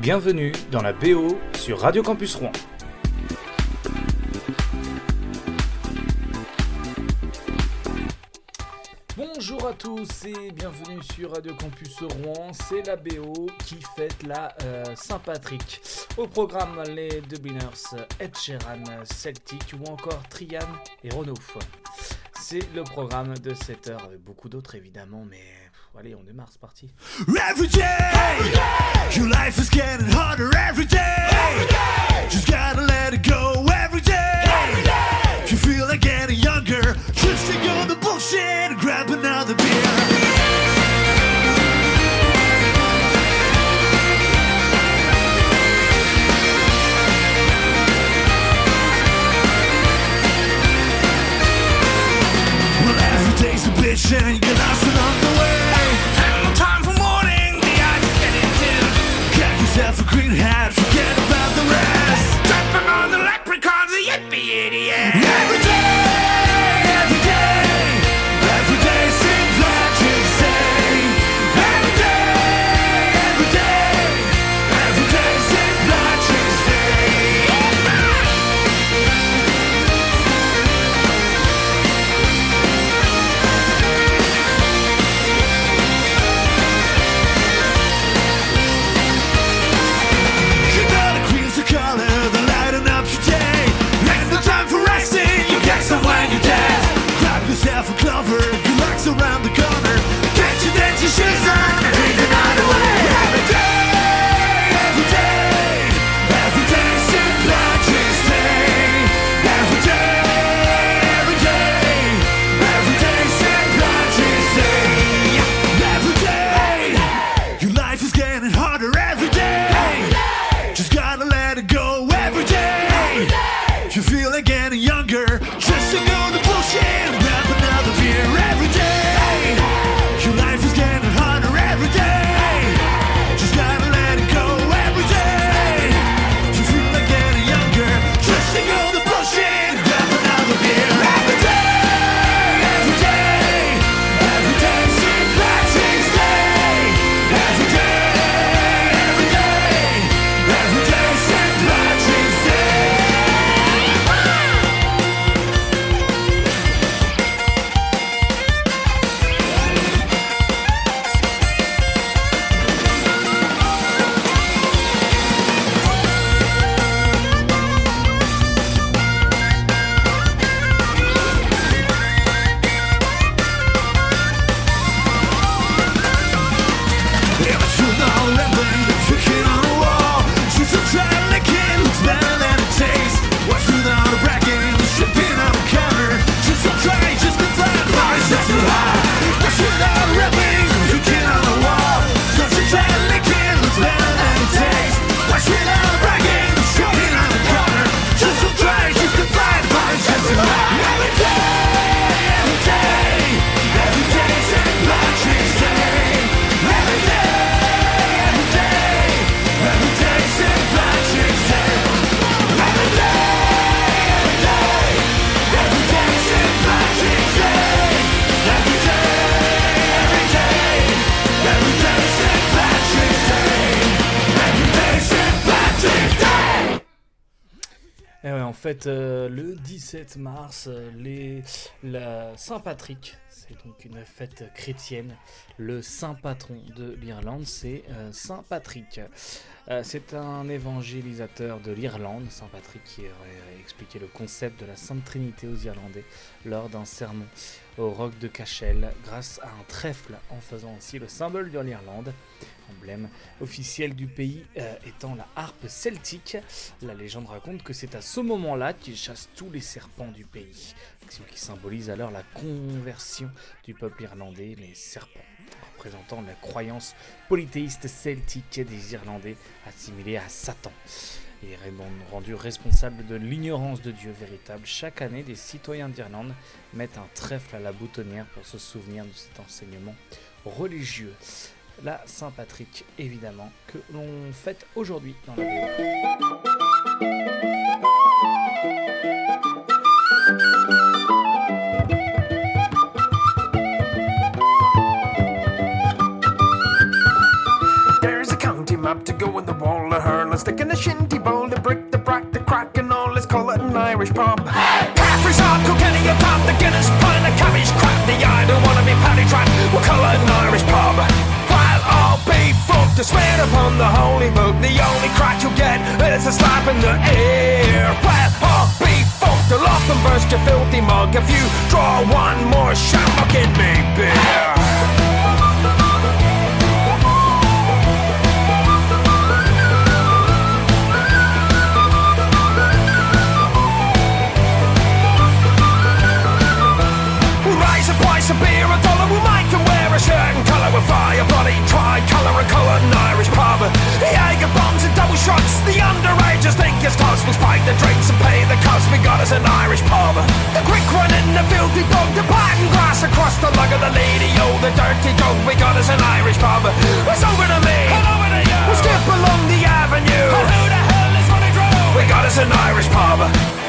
Bienvenue dans la BO sur Radio Campus Rouen. Bonjour à tous et bienvenue sur Radio Campus Rouen. C'est la BO qui fête la euh, Saint-Patrick. Au programme, les Dubliners, Ed Sheeran, Celtic ou encore Trian et Renault. C'est le programme de cette heure avec beaucoup d'autres évidemment, mais allez, on démarre, c'est parti. Every day, your life is getting harder every day. Just gotta let it go every day. If you feel like getting younger, just ignore the bullshit and grab another beer. Well, every day's a bitch and you get lost along the green hat, around the Ouais, en fait, euh, le 17 mars, euh, les, la Saint-Patrick, c'est donc une fête chrétienne. Le saint patron de l'Irlande, c'est euh, Saint Patrick. C'est un évangélisateur de l'Irlande, Saint Patrick, qui aurait expliqué le concept de la Sainte Trinité aux Irlandais lors d'un sermon au roc de Cashel, grâce à un trèfle, en faisant ainsi le symbole de l'Irlande emblème officiel du pays euh, étant la harpe celtique. La légende raconte que c'est à ce moment-là qu'il chasse tous les serpents du pays, ce qui symbolise alors la conversion du peuple irlandais, les serpents représentant la croyance polythéiste celtique des Irlandais assimilés à Satan. Et rendu responsable de l'ignorance de Dieu véritable, chaque année, des citoyens d'Irlande mettent un trèfle à la boutonnière pour se souvenir de cet enseignement religieux. La Saint-Patrick, évidemment, que l'on fête aujourd'hui dans la BO. Map to go in the wall. stick in a shinty bowl, the brick, the brack, the crack, and all. Let's call it an Irish pub. Caffrey's hard, Kilkenny, a pub, the Guinness, pint, the cabbage, crap, the I don't wanna be paddy track. We'll call it an Irish pub. While I'll be fucked to swear upon the holy book, the only crack you'll get is a slap in the ear. Well, I'll be fucked, I'll off and burst your filthy mug if you draw one more shot, I'll me beer. Underagers think. We'll spike the drinks and pay the cost. We got us an Irish pub. The quick one in the filthy bog. The pattern grass across the lug of the lady. Oh, the dirty dog. We got us an Irish pub. It's over to me. Over to you. We'll skip along the avenue. And who the hell is running through? We got us an Irish pub.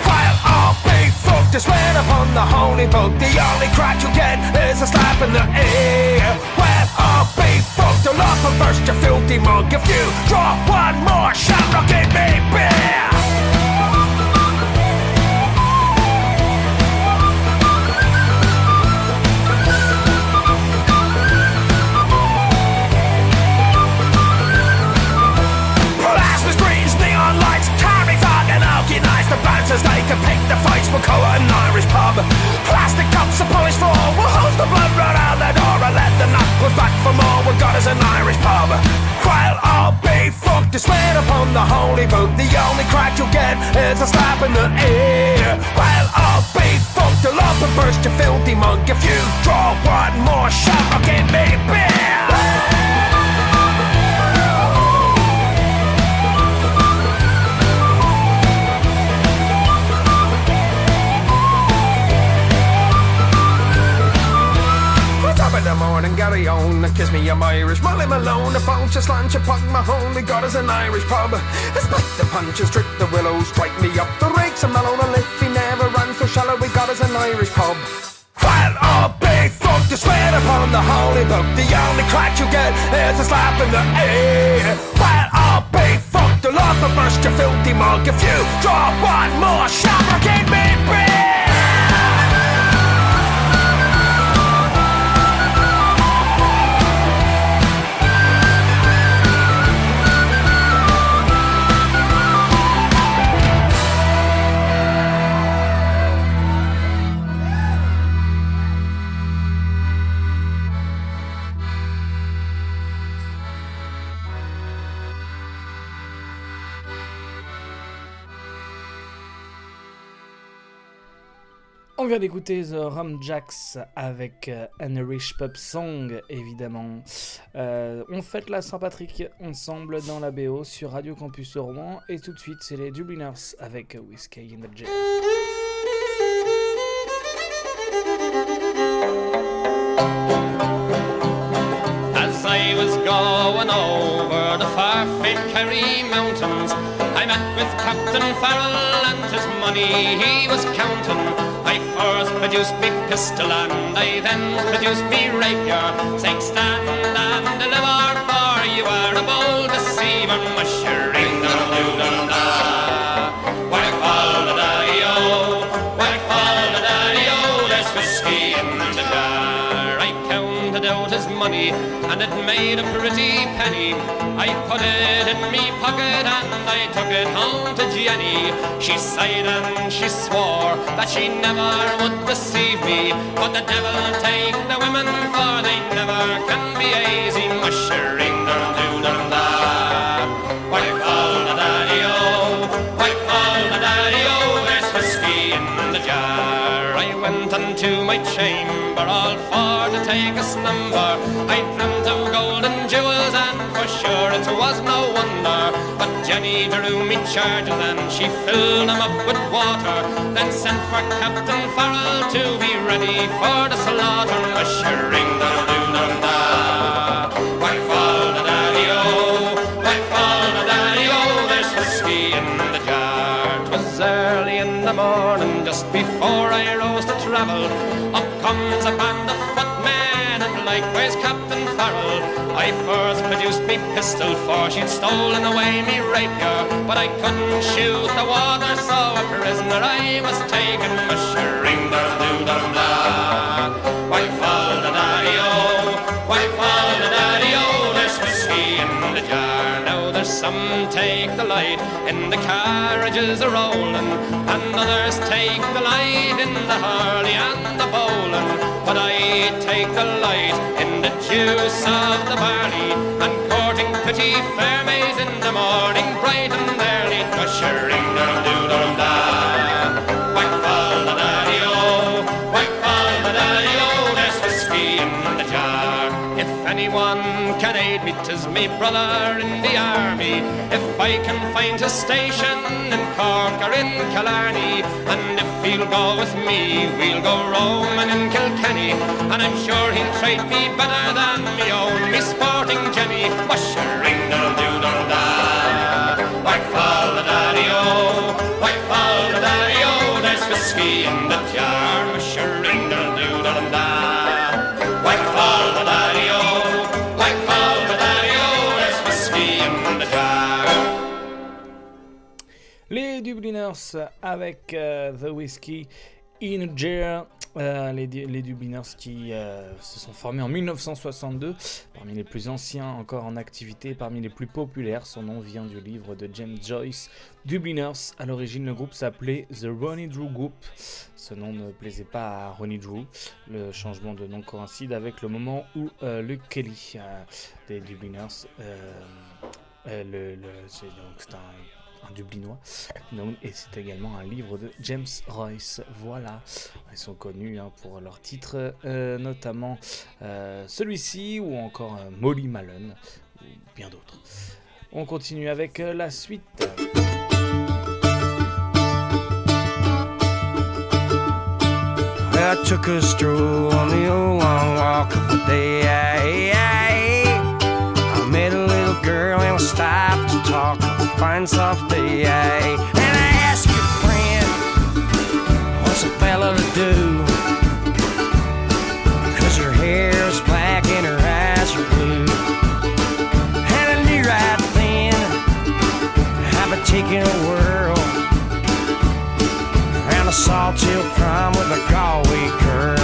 While I'll fucked to swear upon the holy book. The only crack you get is a slap in the ear. Well, I'll be fucked. I'll off and your filthy mug. If you draw one more shot, I'll give me beer. The bouncers, they can pick the fights. We'll call it an Irish pub. Plastic cups, a polished floor. We'll hose the blood right out the door and let the knuckles back for more. We've got us an Irish pub. While I'll be fucked to swear upon the holy book. The only crack you'll get is a slap in the ear. While I'll be fucked, I'll up and burst your filthy mug. If you draw one more shot, I'll give me beer. The morning, Gary on, kiss me, I'm Irish. Molly Malone, a punch, a slant, a my home, we got us an Irish pub. Spike the punches, strip the willows, strike me up the rakes, and mellow the liffy never runs so shallow, we got us an Irish pub. While I'll be fucked to swear upon the holy book, the only crack you get is a slap in the ear. While I'll be fucked, I'll off and burst your filthy mug if you draw one more shot, or give me beer. D'écouter The Rum Jacks avec euh, An Irish Pub Song, évidemment. Euh, on fête la Saint-Patrick ensemble dans la BO sur Radio Campus Rouen. Et tout de suite, c'est les Dubliners avec Whiskey in the Jar. As I was going over the far famed Kerry mountains, I met with Captain Farrell and his money he was counting. I first produced me pistol and I then produced me rapier, saying stand and deliver, for you are a bold deceiver, mushering his money and it made a pretty penny. I put it in me pocket and I took it home to Jenny. She sighed and she swore that she never would deceive me. But the devil take the women for they never can be easy. Mushering dum doo dum da. Why fall the daddy-o? Why fall the daddy-o? There's whiskey in the jar. I went unto my chamber all for to take a slumber. I dreamt of golden jewels and for sure it was no wonder. But Jenny drew me charges and she filled them up with water. Then sent for Captain Farrell to be ready for the slaughter. Mushering the doo comes a band of footmen and likewise Captain Farrell. I first produced me pistol for she'd stolen away me rapier. But I couldn't shoot the water, so a prisoner I was taken. Mushering the doo dum da. Why fall the daddy o? Why some take the light in the carriages a rolling, and others take the light in the hurley and the bowling. But I take the light in the juice of the barley, and courting pretty fair maids in the morning, bright and early, ushering the aid me, 'tis me brother in the army. If I can find a station in Cork or in Killarney, and if he'll go with me, we'll go roaming in Kilkenny. And I'm sure he'll treat me better than me own, me sporting Jenny. Washering Dubliners avec euh, The Whiskey in a Jar. Euh, les, Dubliners qui euh, se sont formés en 1962, parmi les plus anciens encore en activité, parmi les plus populaires. Son nom vient du livre de James Joyce. Dubliners, à l'origine, le groupe s'appelait The Ronnie Drew Group. Ce nom ne plaisait pas à Ronnie Drew. Le changement de nom coïncide avec le moment où Luke Kelly des Dubliners, le, le- un Dublinois, et c'est également un livre de James Royce. Voilà, ils sont connus hein, pour leurs titres, euh, notamment euh, celui-ci ou encore euh, Molly Malone, ou bien d'autres. On continue avec la suite. I took a stroll on the old walk of the day. I met a little girl and stopped to talk fine soft day. And I asked your friend, what's a fella to do? Cause her hair is black and her eyes are blue. And I knew right then I've been taking a whirl around a sawtill prom with a Galway girl.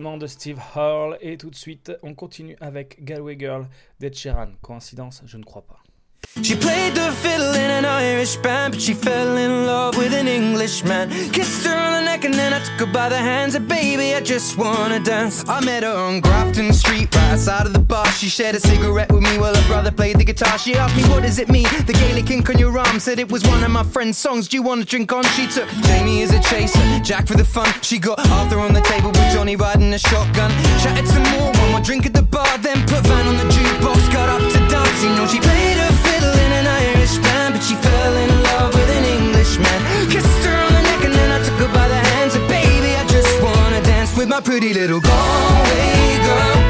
De Steve Hall. Et tout de suite, on continue avec Galway Girl d'Ed Sheeran. Coïncidence Je ne crois pas. She played the fiddle in an Irish band, but she fell in love with an Englishman. Kissed her on the neck and then I took by the hands. And baby, I just wanna dance. I met her on Grafton Street, right outside of the bar. She shared a cigarette with me while her brother played the guitar. She asked me, What does it mean? The Gaelic ink on your arm said it was one of my friend's songs. Do you wanna drink on? She took Jamie as a chaser, Jack for the fun. She got Arthur on the table with Johnny riding a shotgun. Chatted some more, one more drink at the bar, then put Van on the jukebox. Got up to dance, you know she played her pretty little Galway girl.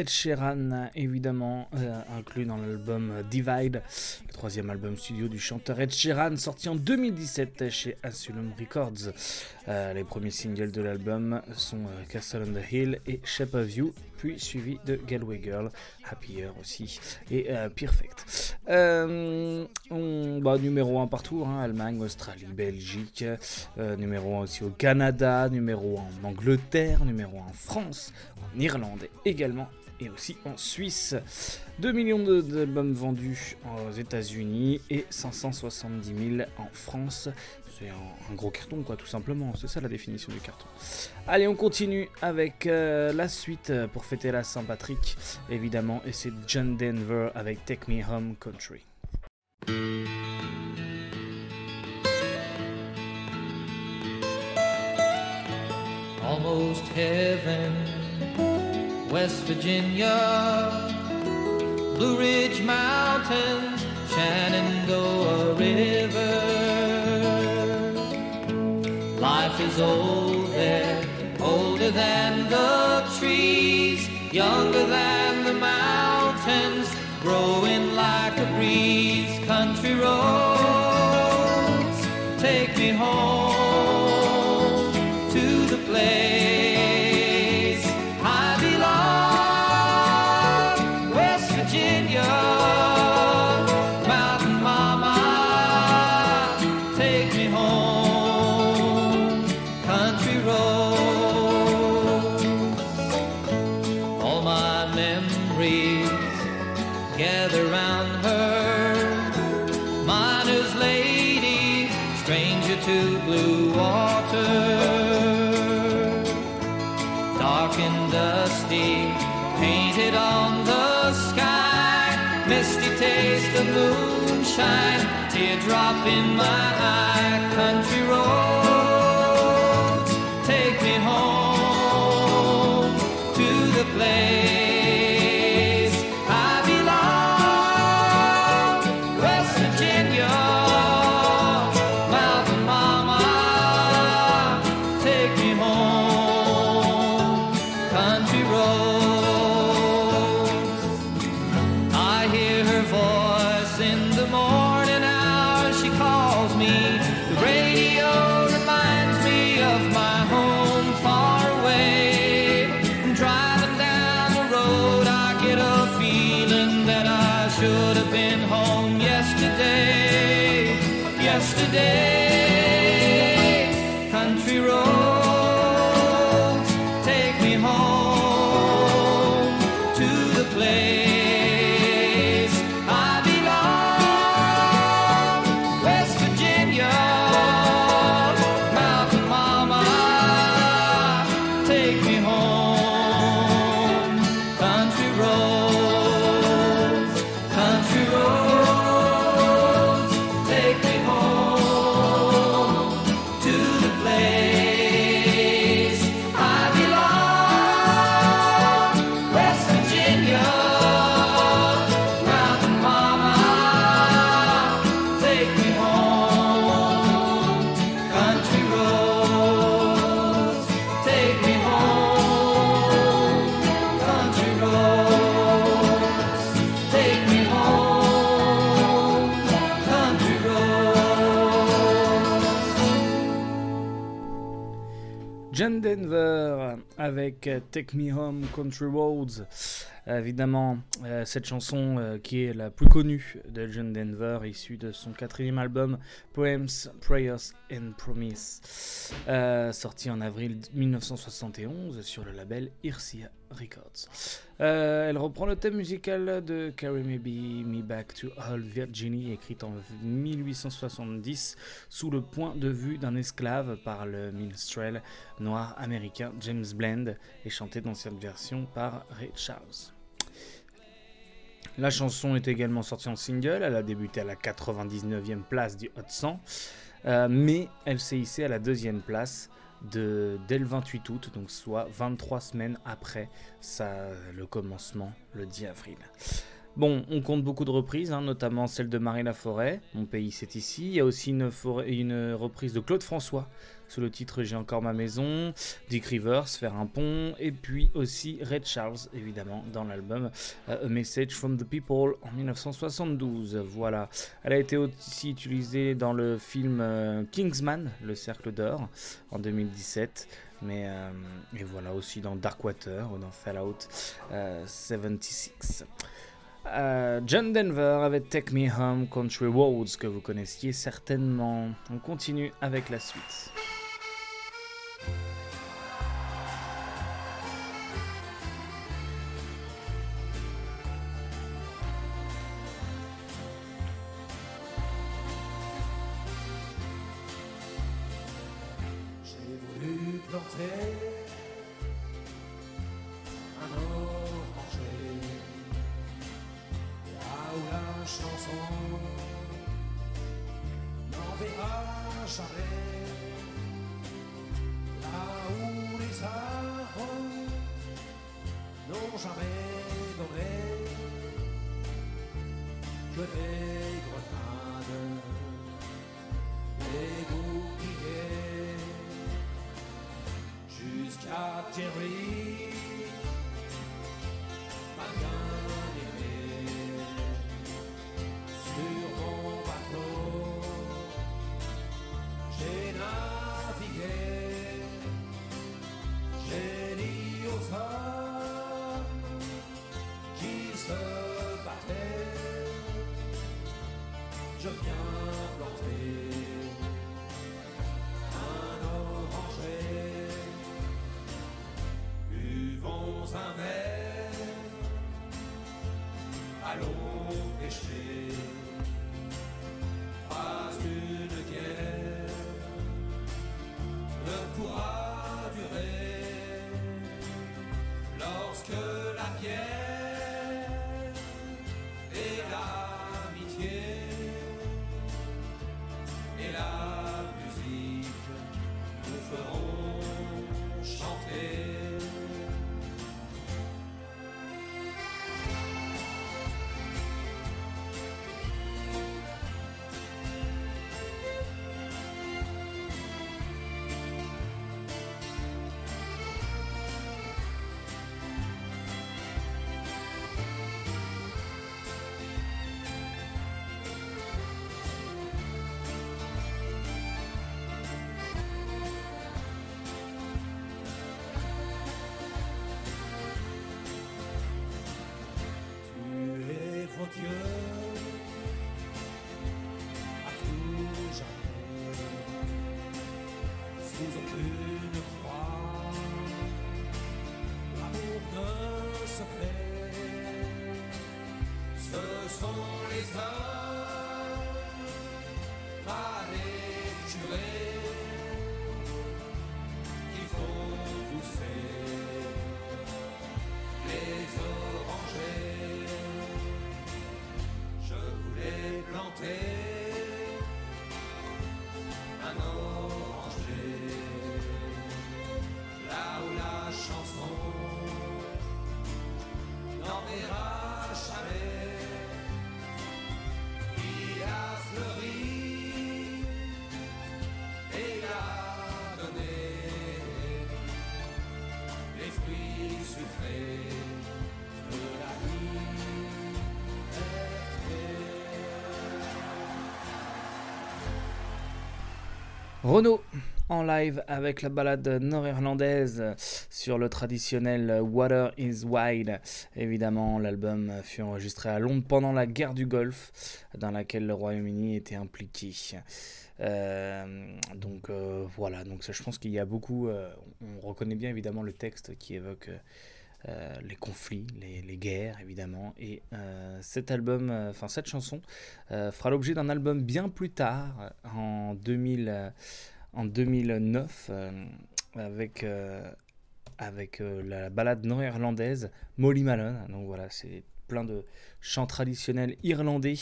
Ed Sheeran, évidemment euh, inclus dans l'album Divide, le troisième album studio du chanteur Ed Sheeran, sorti en 2017 chez Asylum Records. Euh, les premiers singles de l'album sont euh, Castle on the Hill et Shape of You, puis suivi de Galway Girl, Happier aussi, et euh, Perfect. Euh, bah, numéro 1 partout, hein, Allemagne, Australie, Belgique, euh, numéro 1 aussi au Canada, numéro 1 en Angleterre, numéro 1 en France, en Irlande également, et aussi en Suisse. 2 millions d'albums vendus aux États-Unis et 570 000 en France. C'est un, gros carton, quoi, tout simplement. C'est ça la définition du carton. Allez, on continue avec euh, la suite euh, pour fêter la Saint-Patrick, évidemment. Et c'est John Denver avec Take Me Home Country. almost heaven. West Virginia, Blue Ridge Mountains, Shenandoah River. Is old there, older than the trees, younger than the mountains, growing like a breeze. Country roads, up in avec euh, Take Me Home Country Roads. Euh, évidemment, euh, cette chanson qui est la plus connue de John Denver, issue de son quatrième album Poems, Prayers and Promise, sorti en avril 1971 sur le label Ircia Records. Euh, elle reprend le thème musical de Carry Me, Me Back to Old Virginia, écrite en 1870 sous le point de vue d'un esclave par le minstrel noir américain James Bland et chantée dans cette version par Ray Charles. La chanson est également sortie en single, elle a débuté à la 99e place du Hot 100, euh, mais elle s'est hissée à la deuxième place de, dès le 28 août, donc soit 23 semaines après sa- le commencement, le 10 avril. Bon, on compte beaucoup de reprises, hein, notamment celle de Marie Laforêt, Mon pays c'est ici. Il y a aussi une reprise de Claude François sous le titre J'ai encore ma maison, Dick Rivers, Faire un pont, et puis aussi Red Charles, évidemment, dans l'album euh, A Message from the People en 1972. Voilà. Elle a été aussi utilisée dans le film euh, Kingsman, Le Cercle d'Or, en 2017. Mais euh, et voilà aussi dans Darkwater ou dans Fallout euh, 76. Euh, John Denver avec Take Me Home Country Roads que vous connaissiez certainement. On continue avec la suite. It's. Renaud en live avec la balade nord-irlandaise sur le traditionnel Water is Wide. Évidemment, l'album fut enregistré à Londres pendant la guerre du Golfe, dans laquelle le Royaume-Uni était impliqué. Euh, donc euh, voilà, donc je pense qu'il y a beaucoup. euh, on reconnaît bien évidemment le texte qui évoque. Euh, les conflits, les, guerres évidemment, et euh, cet album, euh, enfin cette chanson, fera l'objet d'un album bien plus tard, en 2000, euh, en 2009 euh, avec, la balade nord-irlandaise Molly Malone. Donc voilà, c'est plein de chants traditionnels irlandais.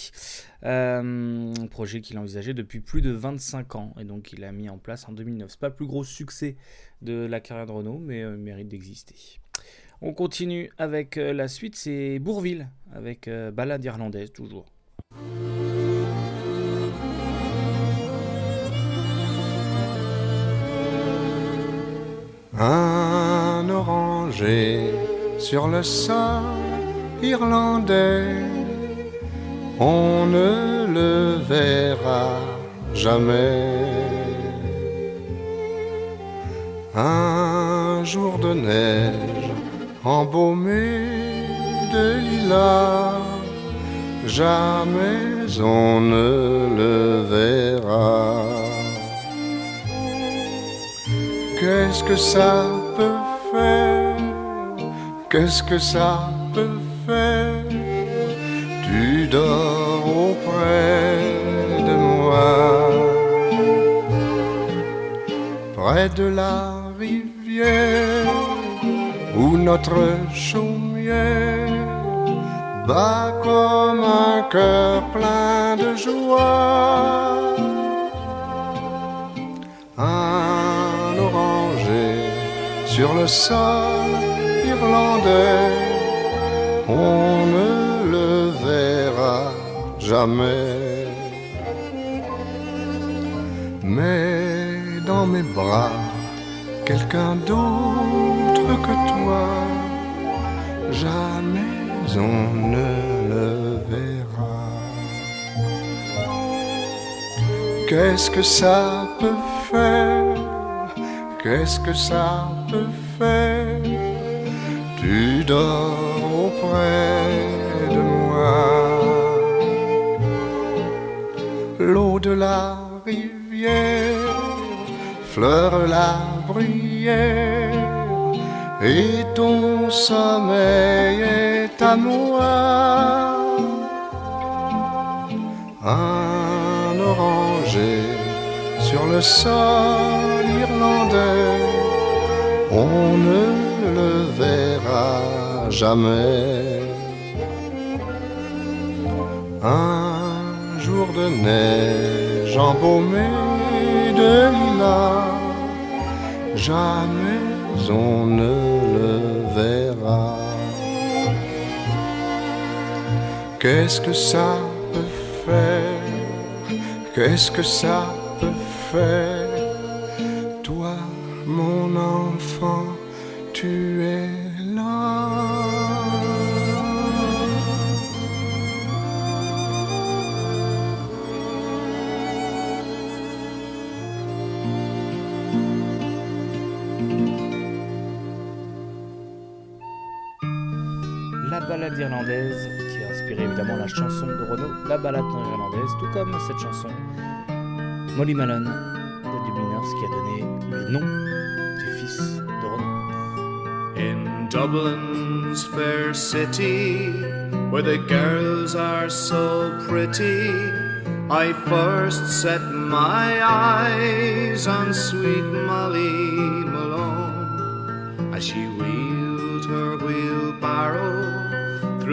Projet qu'il envisageait depuis plus de 25 ans et donc il a mis en place en 2009. C'est pas le plus gros succès de la carrière de Renault, mais euh, mérite d'exister. On continue avec euh, la suite, c'est Bourville avec euh, balade irlandaise toujours. Un oranger sur le sol irlandais, on ne le verra jamais. Un jour de neige embaumé de lilas, jamais on ne le verra. Qu'est-ce que ça peut faire? Qu'est-ce que ça peut faire? Tu dors auprès de moi. Près de la rivière Où notre chaumière Bat comme un cœur plein de joie un oranger sur le sol irlandais. On ne le verra jamais. Mais dans mes bras, quelqu'un d'autre que toi, jamais on ne le verra. Qu'est-ce que ça peut faire? Qu'est-ce que ça peut faire? Tu dors auprès de moi. L'eau de la rivière fleure la bruyère et ton sommeil est à moi un oranger sur le sol irlandais. On ne le verra jamais. Un jour de neige embaumé de lilas, jamais on ne le verra. Qu'est-ce que ça peut faire? Qu'est-ce que ça peut faire? La balade irlandaise, qui a inspiré évidemment la chanson de Renaud, la balade irlandaise, tout comme cette chanson, Molly Malone de Dubliners, qui a donné le nom du fils de Renaud. In Dublin's fair city, where the girls are so pretty. I first set my eyes on sweet Molly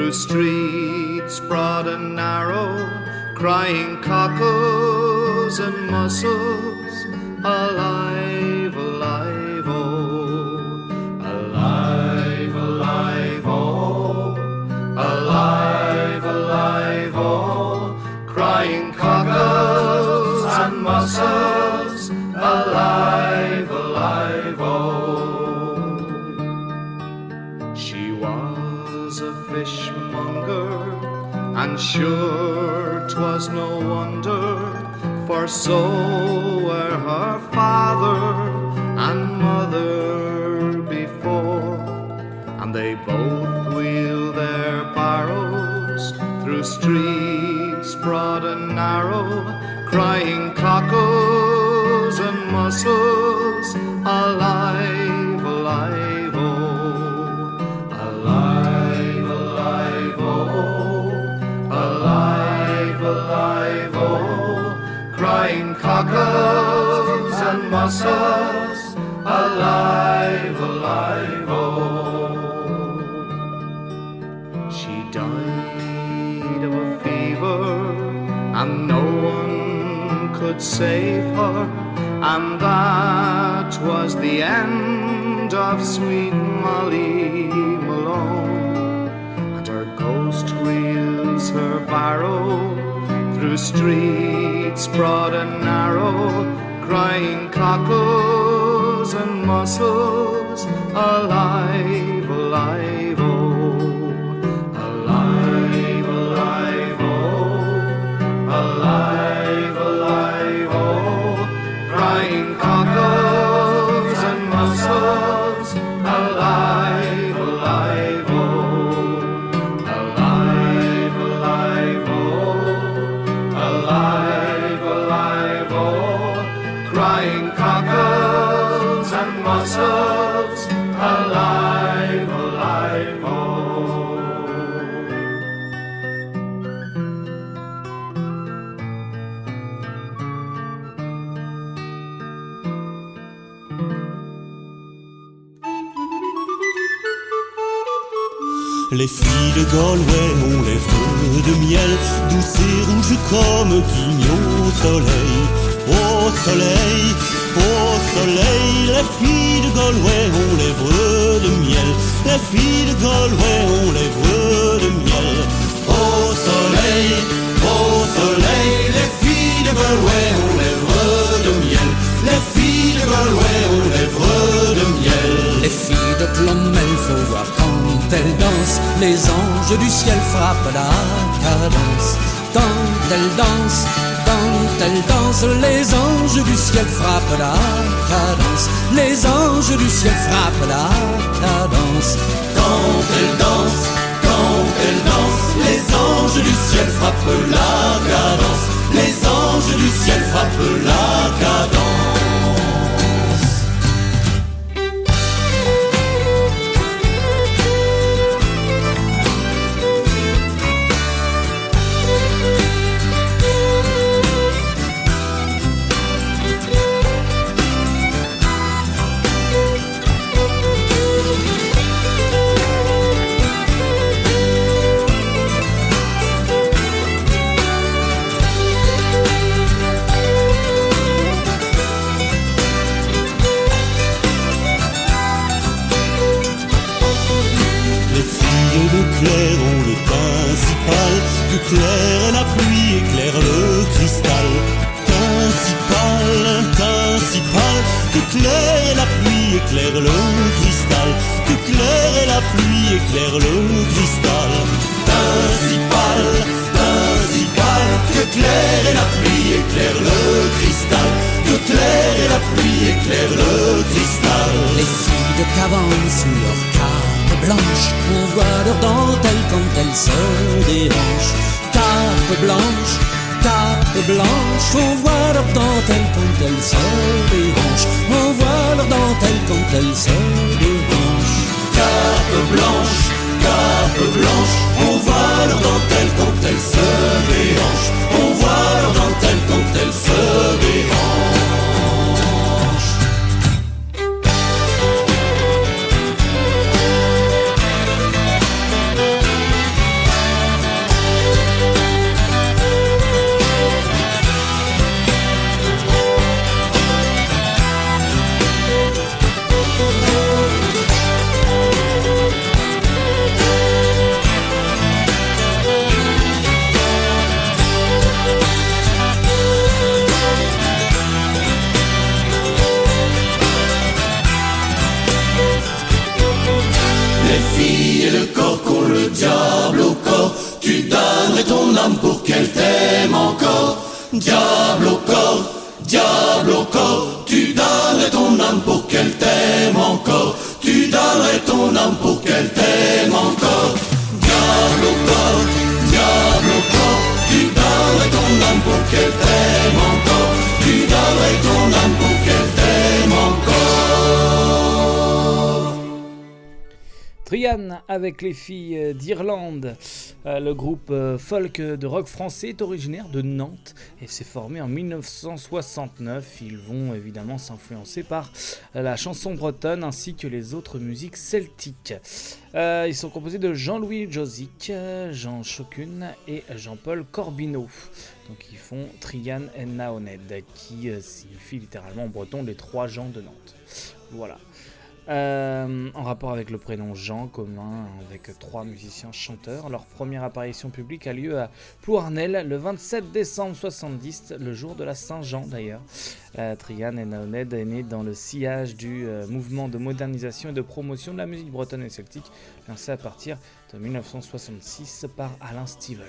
through streets broad and narrow, crying cockles and mussels, soul. And mussels, alive, alive, oh. She died of a fever, and no one could save her, and that was the end of sweet Molly Malone. And her ghost wheels her barrow through streets broad and narrow, crying cockles and mussels, alive, alive, de Galway ont lèvres de miel, douces et rouges comme guignols au soleil. Au soleil, au soleil, les filles de Galway ont lèvres de miel. Les filles de Galway ont lèvres de miel. Au soleil, au soleil, les filles de Galway ont lèvres de miel. Les filles de Galway ont lèvres de miel. Les filles de Clonmel, faut voir quand elles dansent. Les anges du ciel frappent la cadence. Quand elles dansent, quand elles dansent, les anges du ciel frappent la cadence. Les anges du ciel frappent la cadence. Quand elle danse, quand elle danse, les anges du ciel frappent la cadence. Les anges du ciel frappent la cadence. Que Claire est la pluie éclaire le cristal. Que Claire est la pluie éclaire le cristal. Principal, principal Que Claire est la pluie éclaire le cristal. Que Claire est la pluie éclaire le cristal. Les filles de Cavance sous leur cape blanche, on voit leur dentelle quand elles se dérangent. Cape blanche, table blanche, on voit leurs dentelles quand elles se déhanchent, on voit leurs dentelles quand elles se déhanchent. Cape blanche, cape blanche, on voit leurs dentelles quand elles se déhanchent, on voit leurs dentelles quand elles se déhanchent. avec les filles euh, d'Irlande. Euh, le groupe euh, folk de rock français est originaire de Nantes et s'est formé en 1969. Ils vont évidemment s'influencer par la chanson bretonne ainsi que les autres musiques celtiques. Ils sont composés de Jean-Louis Josic, Jean Chocune et Jean-Paul Corbineau. Donc ils font Trian Naoned qui signifie littéralement en breton les trois gens de Nantes. Voilà. Euh, en rapport avec le prénom Jean, commun avec trois musiciens chanteurs. Leur première apparition publique a lieu à Plouarnel le 27 décembre 70, le jour de la Saint-Jean d'ailleurs. Euh, Trian et Naoned est né dans le sillage du euh, mouvement de modernisation et de promotion de la musique bretonne et celtique, lancé à partir de 1966 par Alain Stivell.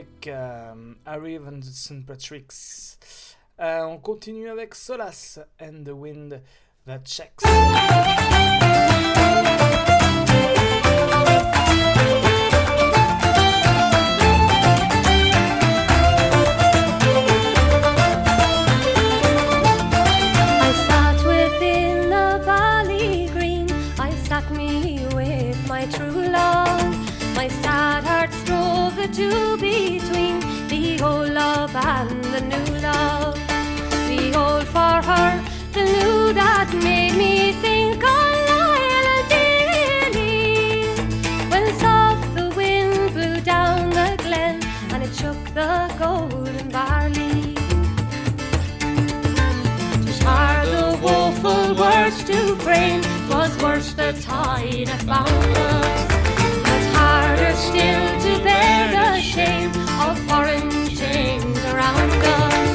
avec euh, Harry Van St. Patrick's. Euh, on continue avec Solace and the Wind That Checks. wine about us. But harder still to bear the shame of foreign chains around us.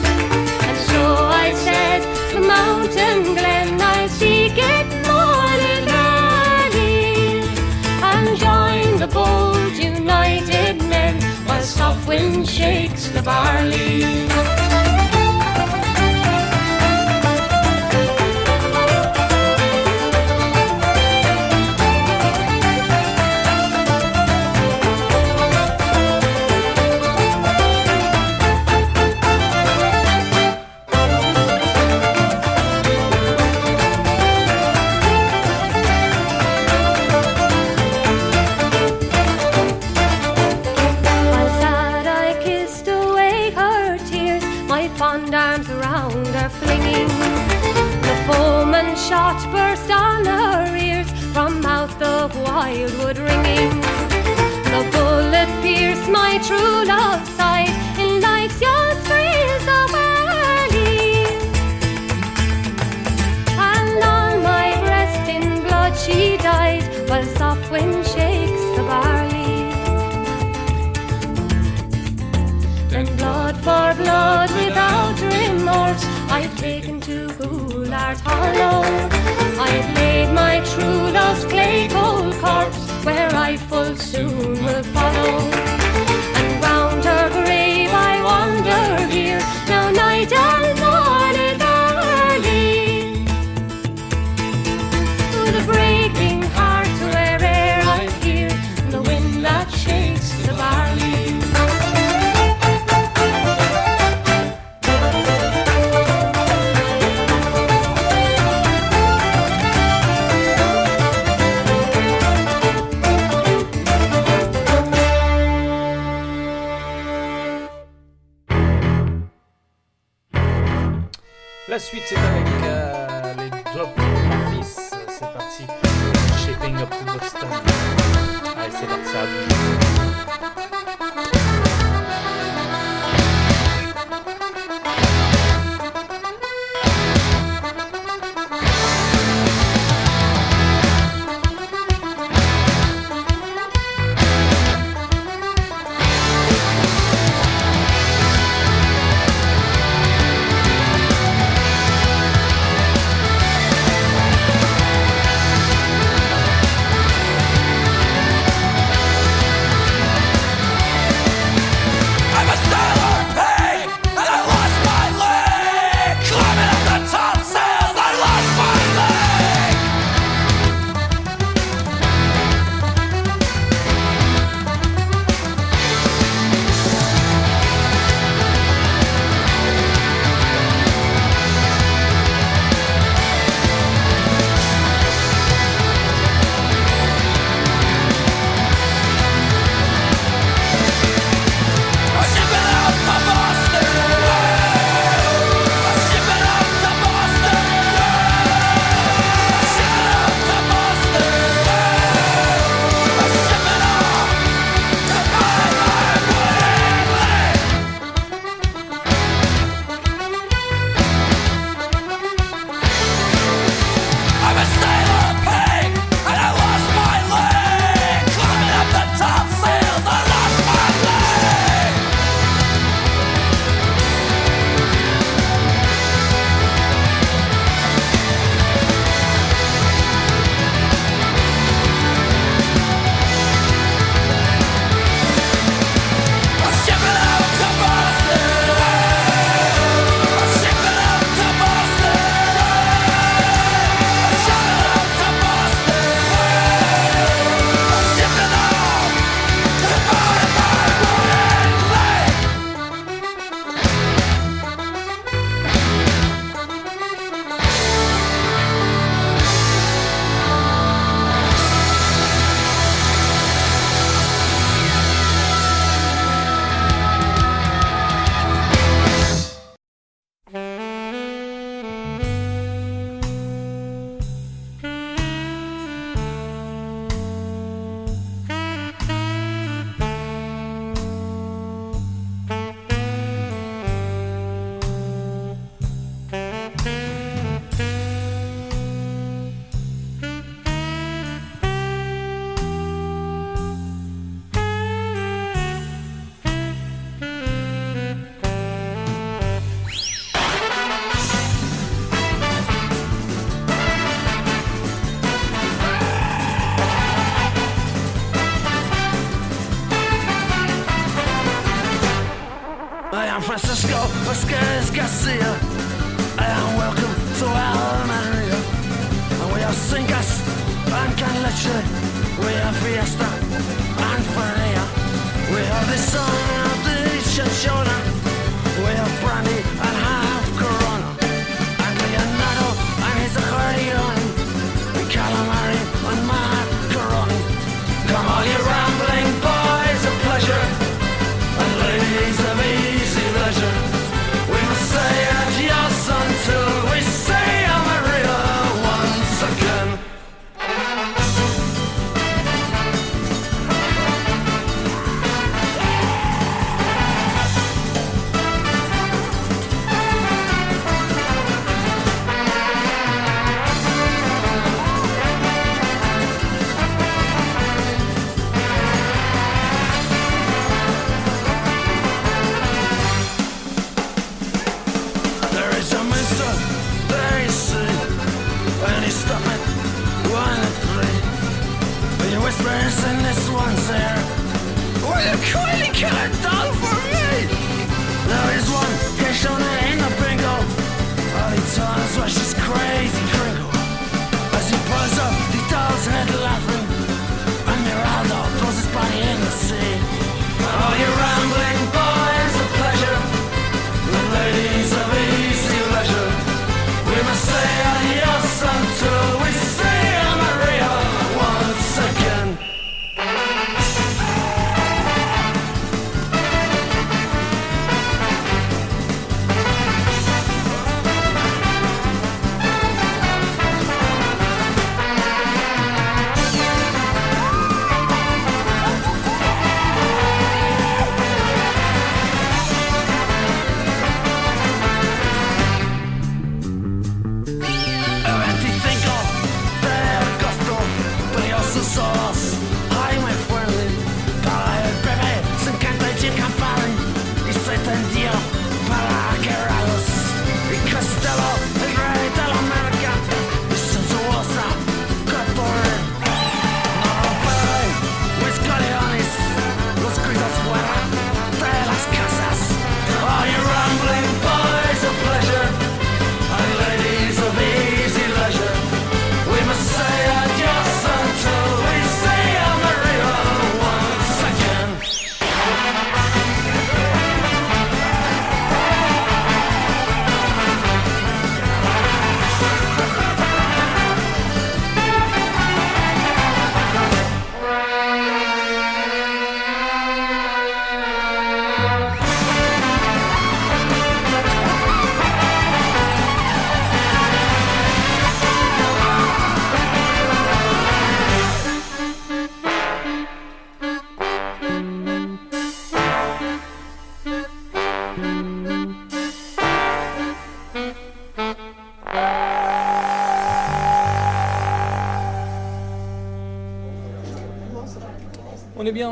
And so I said, the mountain glen I seek it morning valley, and join the bold united men while soft wind shakes the barley. La suite, c'est avec euh, les Drop Fils. C'est parti. Shaping up to Boston. Allez, c'est parti, ça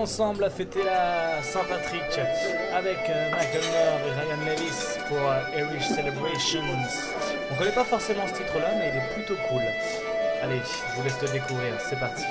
ensemble à fêter la Saint-Patrick avec euh, Michael Moore et Ryan Levis pour euh, Irish Celebrations. On connaît pas forcément ce titre-là, mais il est plutôt cool. Allez, je vous laisse le découvrir, c'est parti.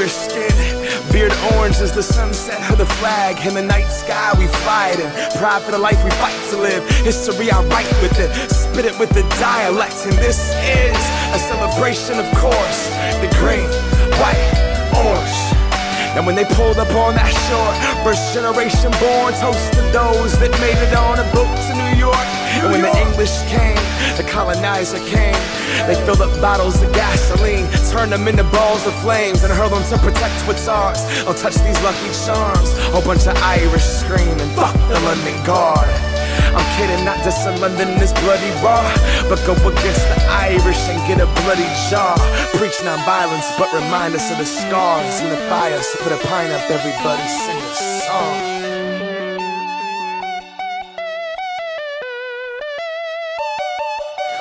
Irish skin. Beard orange is the sunset of the flag. In the night sky, we fly it. Pride for the life we fight to live. History, I write with it. Spit it with the dialect. And this is a celebration, of course. The green, white, orange. And when they pulled up on that shore, first generation born, toast to those that made it on a boat to New York. And when the English came, the colonizer came. They filled up bottles of gasoline, turned them into balls of flames, and hurled them to protect what's ours. Don't touch these lucky charms. A bunch of Irish screaming, fuck the London Guard. I'm kidding, not just in London is bloody raw, but go against the Irish and get a bloody jaw. Preach non-violence, but remind us of the scars and the fires. Put a pine up, everybody sing a song.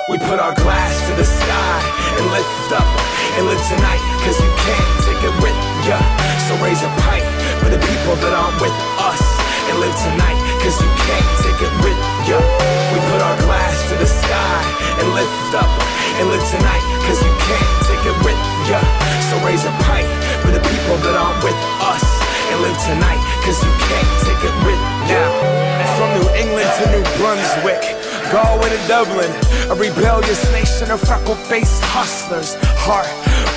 We put our glass to the sky and lift up and live tonight, cause you can't take it with ya. So raise a pint for the people that aren't with us and live tonight, cause you can't take it with ya. We put our glass to the sky and lift up and live tonight, cause you can't take it with ya. So raise a pint for the people that aren't with us and live tonight, cause you can't take it with ya. From New England to New Brunswick. Galway to Dublin, a rebellious nation of freckle-faced hustlers, heart,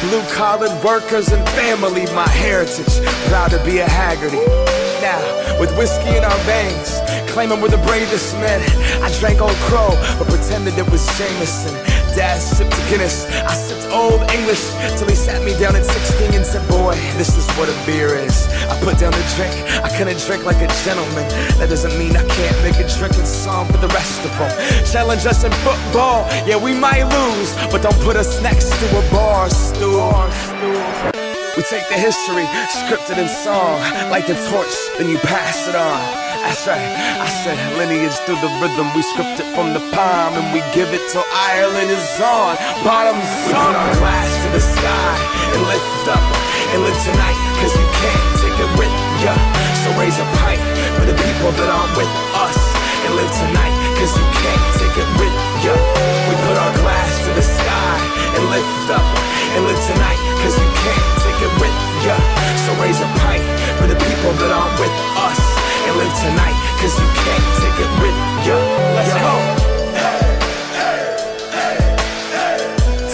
blue-collared workers and family, my heritage, proud to be a Haggerty. Now, with whiskey in our veins, claiming we're the bravest men, I drank Old Crow, but pretended it was Jameson. Dad sipped Guinness, I sipped Old English, till he sat me down at 16 and said, boy, this is what a beer is. I put down the drink, I couldn't drink like a gentleman. That doesn't mean I can't make a drinking song for the rest of them. Challenge us in football, yeah, we might lose, but don't put us next to a bar stool. We take the history, scripted in song, like the torch, then you pass it on. That's right, I said lineage through the rhythm. We script it from the palm and we give it till Ireland is on. Bottoms we put our glass to the sky and lift up and live tonight, cause you can't take it with ya. So raise a pint for the people that aren't with us and live tonight, cause you can't take it with ya. We put our glass to the sky and lift up and live tonight, cause you can't with ya. So raise a pint for the people that aren't with us and live tonight, cause you can't take it with ya. Let's go.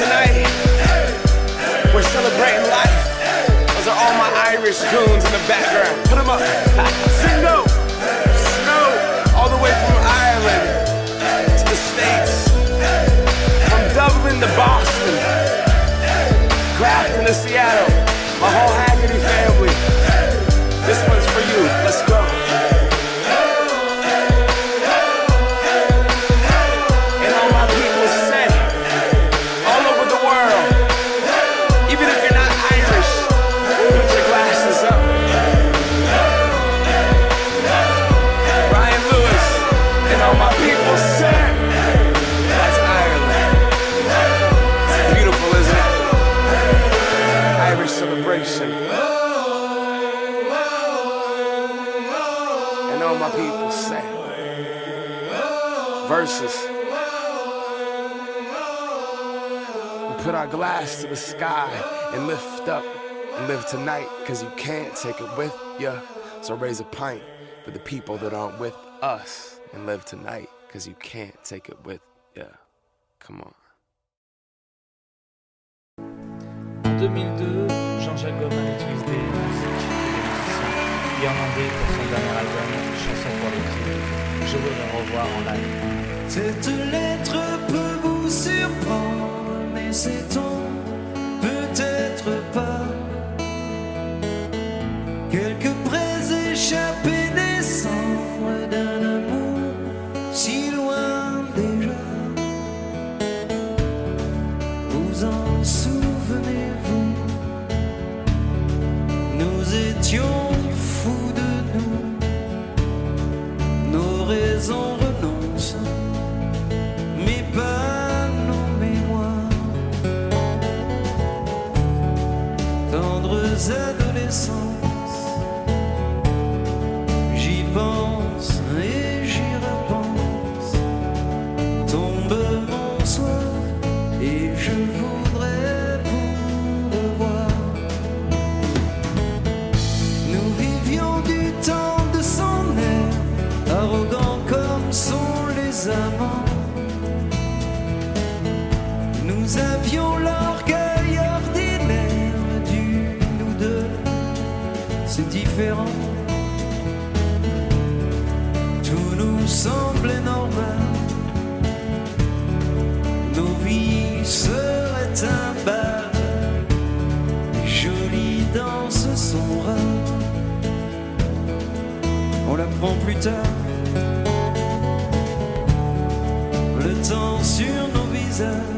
Tonight, we're celebrating life. Those are all my Irish goons in the background. Put them up. Singo, snow, all the way from Ireland to the States. From Dublin to Boston, Grafton to Seattle. 好好 and up and live tonight, cause you can't take it with ya. So raise a pint for the people that aren't with us and live tonight, cause you can't take it with ya. Come on. En 2002, Jean-Jacques Goldman utilise des musiques et des musiciens irlandais pour son dernier album, Chanson pour les filles. Je veux le revoir en live. Cette lettre peut vous surprendre, mais sait-on peut-être Jesus.